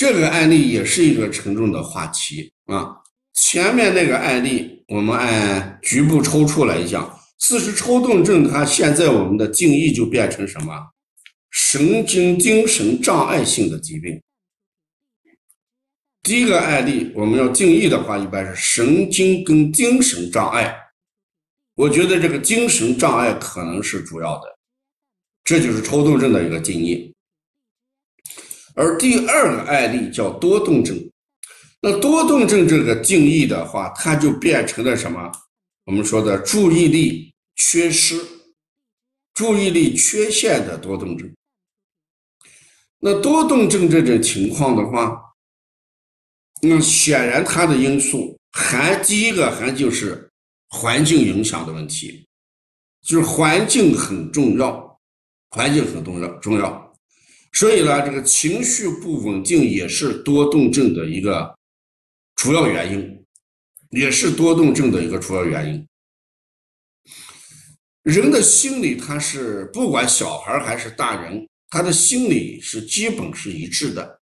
这个案例也是一个沉重的话题啊。前面那个案例，我们按局部抽出来讲，四肢抽动症，它现在我们的定义就变成什么？神经精神障碍性的疾病。第一个案例，我们要定义的话，一般是神经跟精神障碍。我觉得这个精神障碍可能是主要的，这就是抽动症的一个定义。而第二个案例叫多动症。那多动症这个定义的话，它就变成了什么？我们说的注意力缺失、注意力缺陷的多动症。那多动症这种情况的话，那显然它的因素还第一个还就是环境影响的问题，就是环境很重要，环境很重要重要。所以呢，这个情绪不稳定也是多动症的一个。主要原因也是多动症的一个主要原因。人的心理，他是不管小孩还是大人，他的心理是基本是一致的。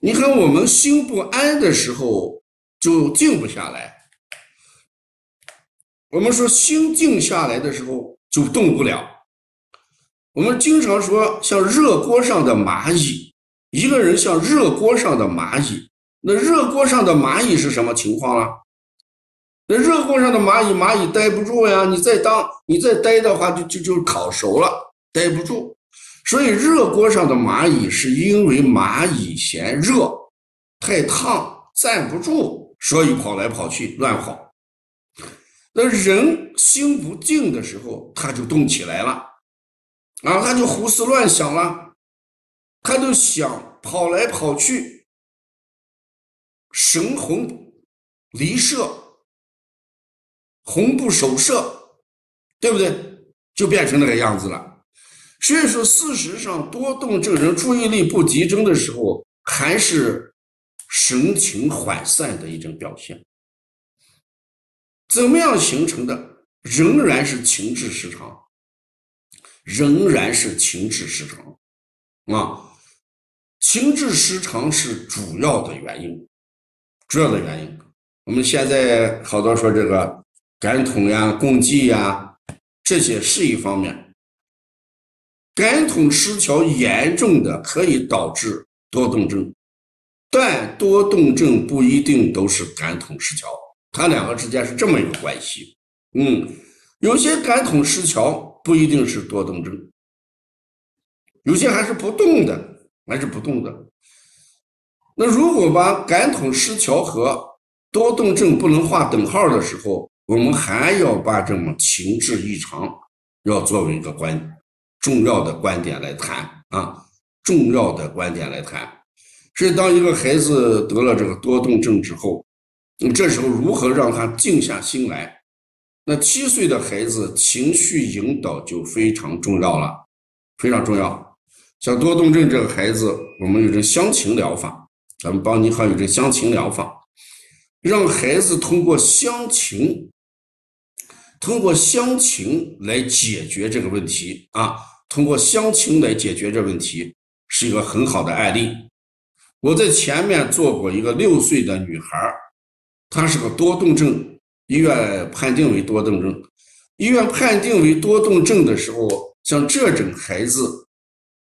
你看，我们心不安的时候就静不下来。我们说心静下来的时候就动不了。我们经常说像热锅上的蚂蚁，一个人像热锅上的蚂蚁。那热锅上的蚂蚁是什么情况了？那热锅上的蚂蚁，蚂蚁待不住呀！你再当，你再待的话，就就就烤熟了，待不住。所以热锅上的蚂蚁是因为蚂蚁嫌热、太烫，站不住，所以跑来跑去乱跑。那人心不静的时候，他就动起来了，啊，他就胡思乱想了，他就想跑来跑去。神魂离舍，魂不守舍，对不对？就变成那个样子了。所以说，事实上，多动症人注意力不集中的时候，还是神情涣散的一种表现。怎么样形成的？仍然是情志失常，仍然是情志失常啊！情志失常是主要的原因。主要的原因，我们现在好多说这个感统呀、共济呀，这些是一方面。感统失调严重的可以导致多动症，但多动症不一定都是感统失调，它两个之间是这么一个关系。嗯，有些感统失调不一定是多动症，有些还是不动的，还是不动的。那如果把感统失调和多动症不能划等号的时候，我们还要把这种情志异常要作为一个关重要的观点来谈啊，重要的观点来谈。所以，当一个孩子得了这个多动症之后，那么这时候如何让他静下心来？那七岁的孩子情绪引导就非常重要了，非常重要。像多动症这个孩子，我们有这乡情疗法。咱们帮你还有这乡情疗法，让孩子通过乡情，通过乡情来解决这个问题啊，通过乡情来解决这问题是一个很好的案例。我在前面做过一个六岁的女孩，她是个多动症，医院判定为多动症。医院判定为多动症的时候，像这种孩子，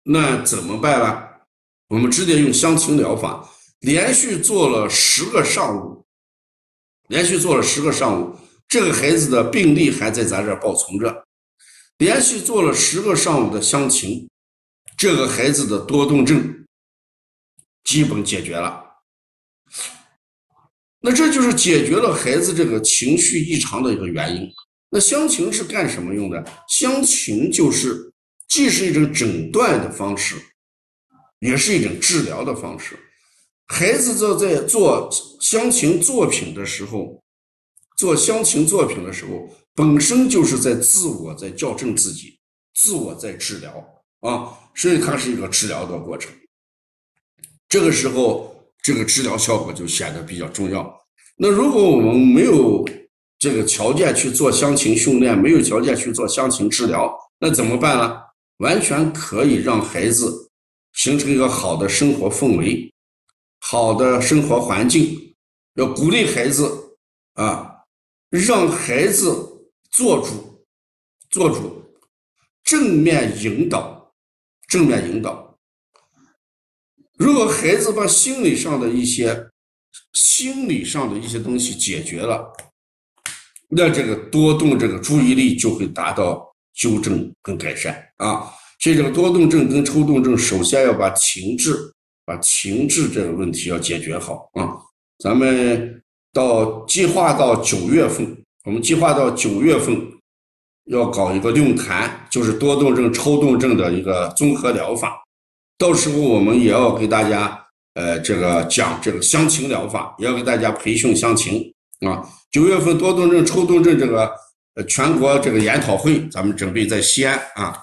那怎么办呢？我们直接用香情疗法。连续做了十个上午，连续做了十个上午，这个孩子的病历还在咱这儿保存着。连续做了十个上午的香情，这个孩子的多动症基本解决了。那这就是解决了孩子这个情绪异常的一个原因。那乡情是干什么用的？乡情就是既是一种诊断的方式，也是一种治疗的方式。孩子在在做乡情作品的时候，做乡情作品的时候，本身就是在自我在校正自己，自我在治疗啊，所以它是一个治疗的过程。这个时候，这个治疗效果就显得比较重要。那如果我们没有这个条件去做乡情训练，没有条件去做乡情治疗，那怎么办呢？完全可以让孩子。形成一个好的生活氛围，好的生活环境，要鼓励孩子啊，让孩子做主，做主，正面引导，正面引导。如果孩子把心理上的一些、心理上的一些东西解决了，那这个多动这个注意力就会达到纠正跟改善啊。所以这个多动症跟抽动症，首先要把情志、把情志这个问题要解决好啊。咱们到计划到九月份，我们计划到九月份要搞一个论坛，就是多动症、抽动症的一个综合疗法。到时候我们也要给大家，呃，这个讲这个乡情疗法，也要给大家培训乡情啊。九月份多动症、抽动症这个全国这个研讨会，咱们准备在西安啊。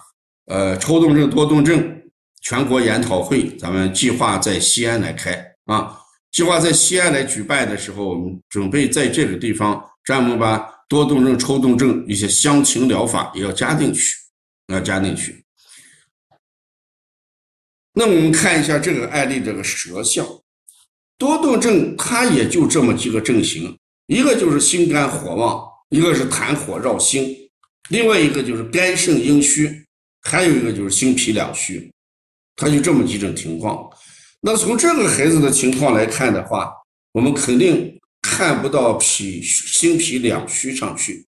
呃，抽动症、多动症全国研讨会，咱们计划在西安来开啊。计划在西安来举办的时候，我们准备在这个地方专门把多动症、抽动症一些乡情疗法也要加进去，要加进去。那我们看一下这个案例这个舌象，多动症它也就这么几个症型，一个就是心肝火旺，一个是痰火绕心，另外一个就是肝肾阴虚。还有一个就是心脾两虚，他就这么几种情况。那从这个孩子的情况来看的话，我们肯定看不到脾心脾两虚上去，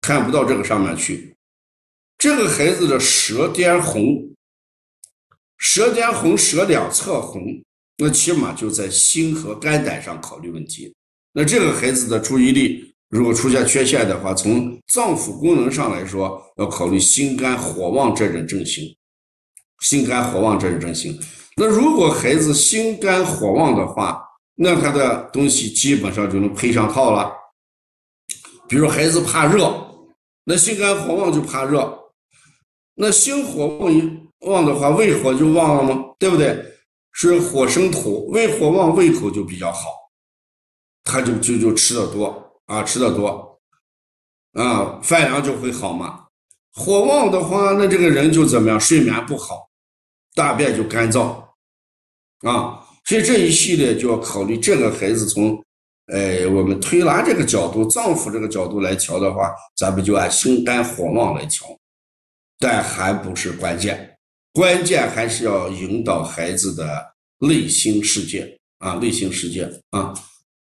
看不到这个上面去。这个孩子的舌尖红，舌尖红，舌两侧红，那起码就在心和肝胆上考虑问题。那这个孩子的注意力。如果出现缺陷的话，从脏腑功能上来说，要考虑心肝火旺这种症型。心肝火旺这种症型，那如果孩子心肝火旺的话，那他的东西基本上就能配上套了。比如孩子怕热，那心肝火旺就怕热。那心火旺一旺的话，胃火就旺了吗？对不对？是火生土，胃火旺，胃口就比较好，他就就就吃的多。啊，吃的多，啊，饭量就会好嘛。火旺的话，那这个人就怎么样？睡眠不好，大便就干燥，啊，所以这一系列就要考虑这个孩子从，呃，我们推拿这个角度、脏腑这个角度来调的话，咱们就按心肝火旺来调，但还不是关键，关键还是要引导孩子的内心世界啊，内心世界啊，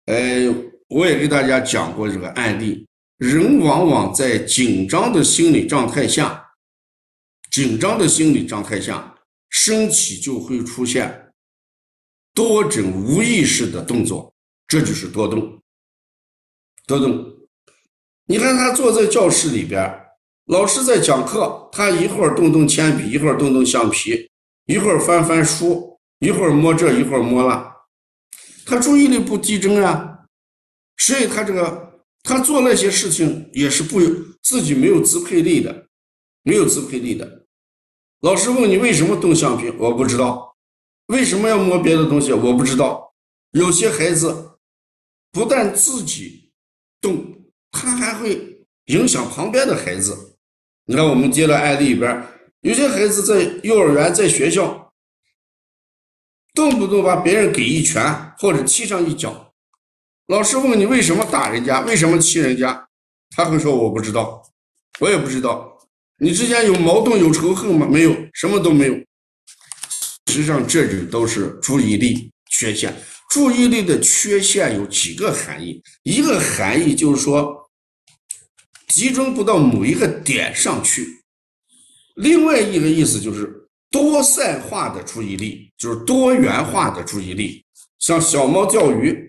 呃。我也给大家讲过这个案例，人往往在紧张的心理状态下，紧张的心理状态下，身体就会出现多种无意识的动作，这就是多动。多动，你看他坐在教室里边，老师在讲课，他一会儿动动铅笔，一会儿动动橡皮，一会儿翻翻书，一会儿摸这，一会儿摸那，他注意力不集中啊。所以他这个，他做那些事情也是不自己没有支配力的，没有支配力的。老师问你为什么动橡皮，我不知道。为什么要摸别的东西，我不知道。有些孩子不但自己动，他还会影响旁边的孩子。你看我们接了案例里边，有些孩子在幼儿园、在学校，动不动把别人给一拳或者踢上一脚。老师问你为什么打人家，为什么踢人家，他会说我不知道，我也不知道。你之间有矛盾有仇恨吗？没有，什么都没有。实际上，这种都是注意力缺陷。注意力的缺陷有几个含义，一个含义就是说集中不到某一个点上去，另外一个意思就是多散化的注意力，就是多元化的注意力，像小猫钓鱼。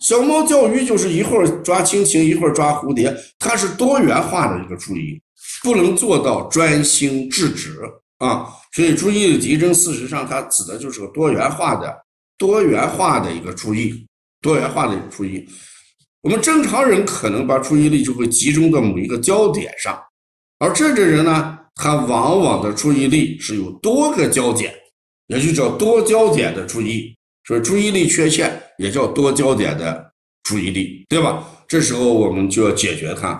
小猫钓鱼就是一会儿抓蜻蜓，一会儿抓蝴蝶，它是多元化的一个注意，不能做到专心致志啊。所以注意力集中，事实上它指的就是个多元化的、多元化的一个注意，多元化的一个注意。我们正常人可能把注意力就会集中到某一个焦点上，而这种人呢，他往往的注意力是有多个焦点，也就叫多焦点的注意。所以注意力缺陷也叫多焦点的注意力，对吧？这时候我们就要解决它。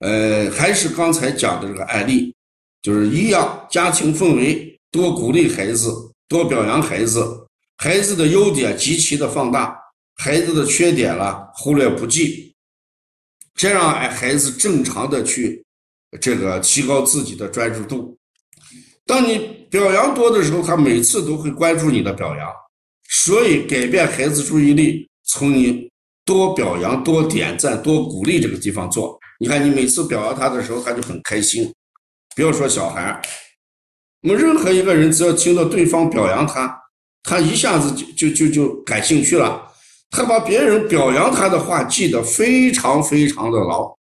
呃，还是刚才讲的这个案例，就是一样，家庭氛围多鼓励孩子，多表扬孩子，孩子的优点极其的放大，孩子的缺点了忽略不计，这样哎孩子正常的去这个提高自己的专注度。当你表扬多的时候，他每次都会关注你的表扬，所以改变孩子注意力，从你多表扬、多点赞、多鼓励这个地方做。你看，你每次表扬他的时候，他就很开心。不要说小孩，我们任何一个人，只要听到对方表扬他，他一下子就就就就感兴趣了。他把别人表扬他的话记得非常非常的牢，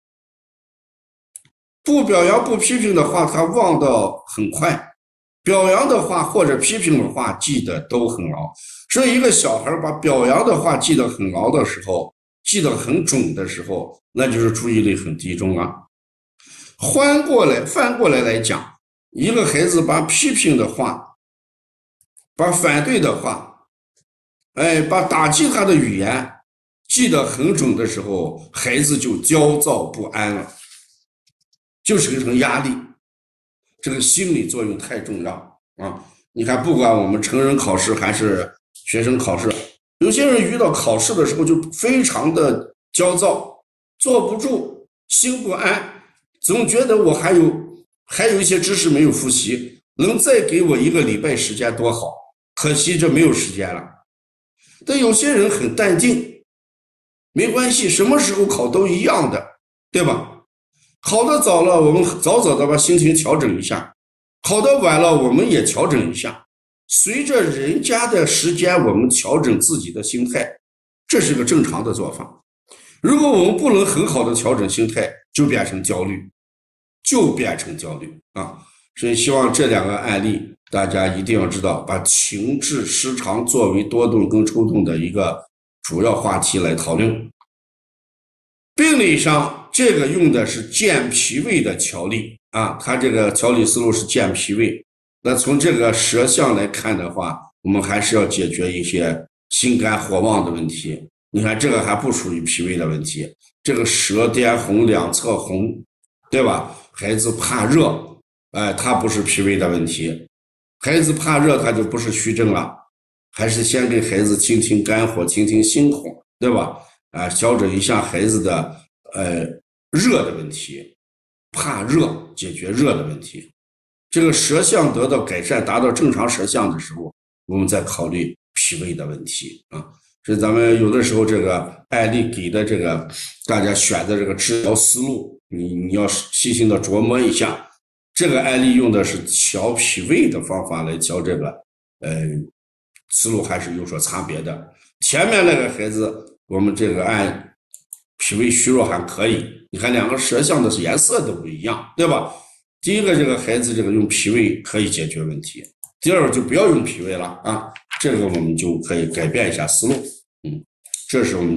不表扬、不批评的话，他忘得很快。表扬的话或者批评的话记得都很牢，所以一个小孩把表扬的话记得很牢的时候，记得很准的时候，那就是注意力很集中了。翻过来，翻过来来讲，一个孩子把批评的话、把反对的话，哎，把打击他的语言记得很准的时候，孩子就焦躁不安了，就形成压力。这个心理作用太重要啊！你看，不管我们成人考试还是学生考试，有些人遇到考试的时候就非常的焦躁，坐不住，心不安，总觉得我还有还有一些知识没有复习，能再给我一个礼拜时间多好，可惜这没有时间了。但有些人很淡定，没关系，什么时候考都一样的，对吧？考的早了，我们早早的把心情调整一下；考的晚了，我们也调整一下。随着人家的时间，我们调整自己的心态，这是个正常的做法。如果我们不能很好的调整心态，就变成焦虑，就变成焦虑啊！所以希望这两个案例大家一定要知道，把情志失常作为多动跟抽动的一个主要话题来讨论。病理上。这个用的是健脾胃的调理啊，它这个调理思路是健脾胃。那从这个舌象来看的话，我们还是要解决一些心肝火旺的问题。你看这个还不属于脾胃的问题，这个舌颠红，两侧红，对吧？孩子怕热，哎，它不是脾胃的问题。孩子怕热，他就不是虚症了。还是先给孩子清清肝火，清清心火，对吧？啊，调整一下孩子的呃。热的问题，怕热，解决热的问题。这个舌象得到改善，达到正常舌象的时候，我们再考虑脾胃的问题啊。所以咱们有的时候这个案例给的这个大家选的这个治疗思路，你你要细心的琢磨一下。这个案例用的是调脾胃的方法来调这个，呃，思路还是有所差别的。前面那个孩子，我们这个按脾胃虚弱还可以。你看两个舌象的颜色都不一样，对吧？第一个这个孩子这个用脾胃可以解决问题，第二个就不要用脾胃了啊，这个我们就可以改变一下思路，嗯，这是我们。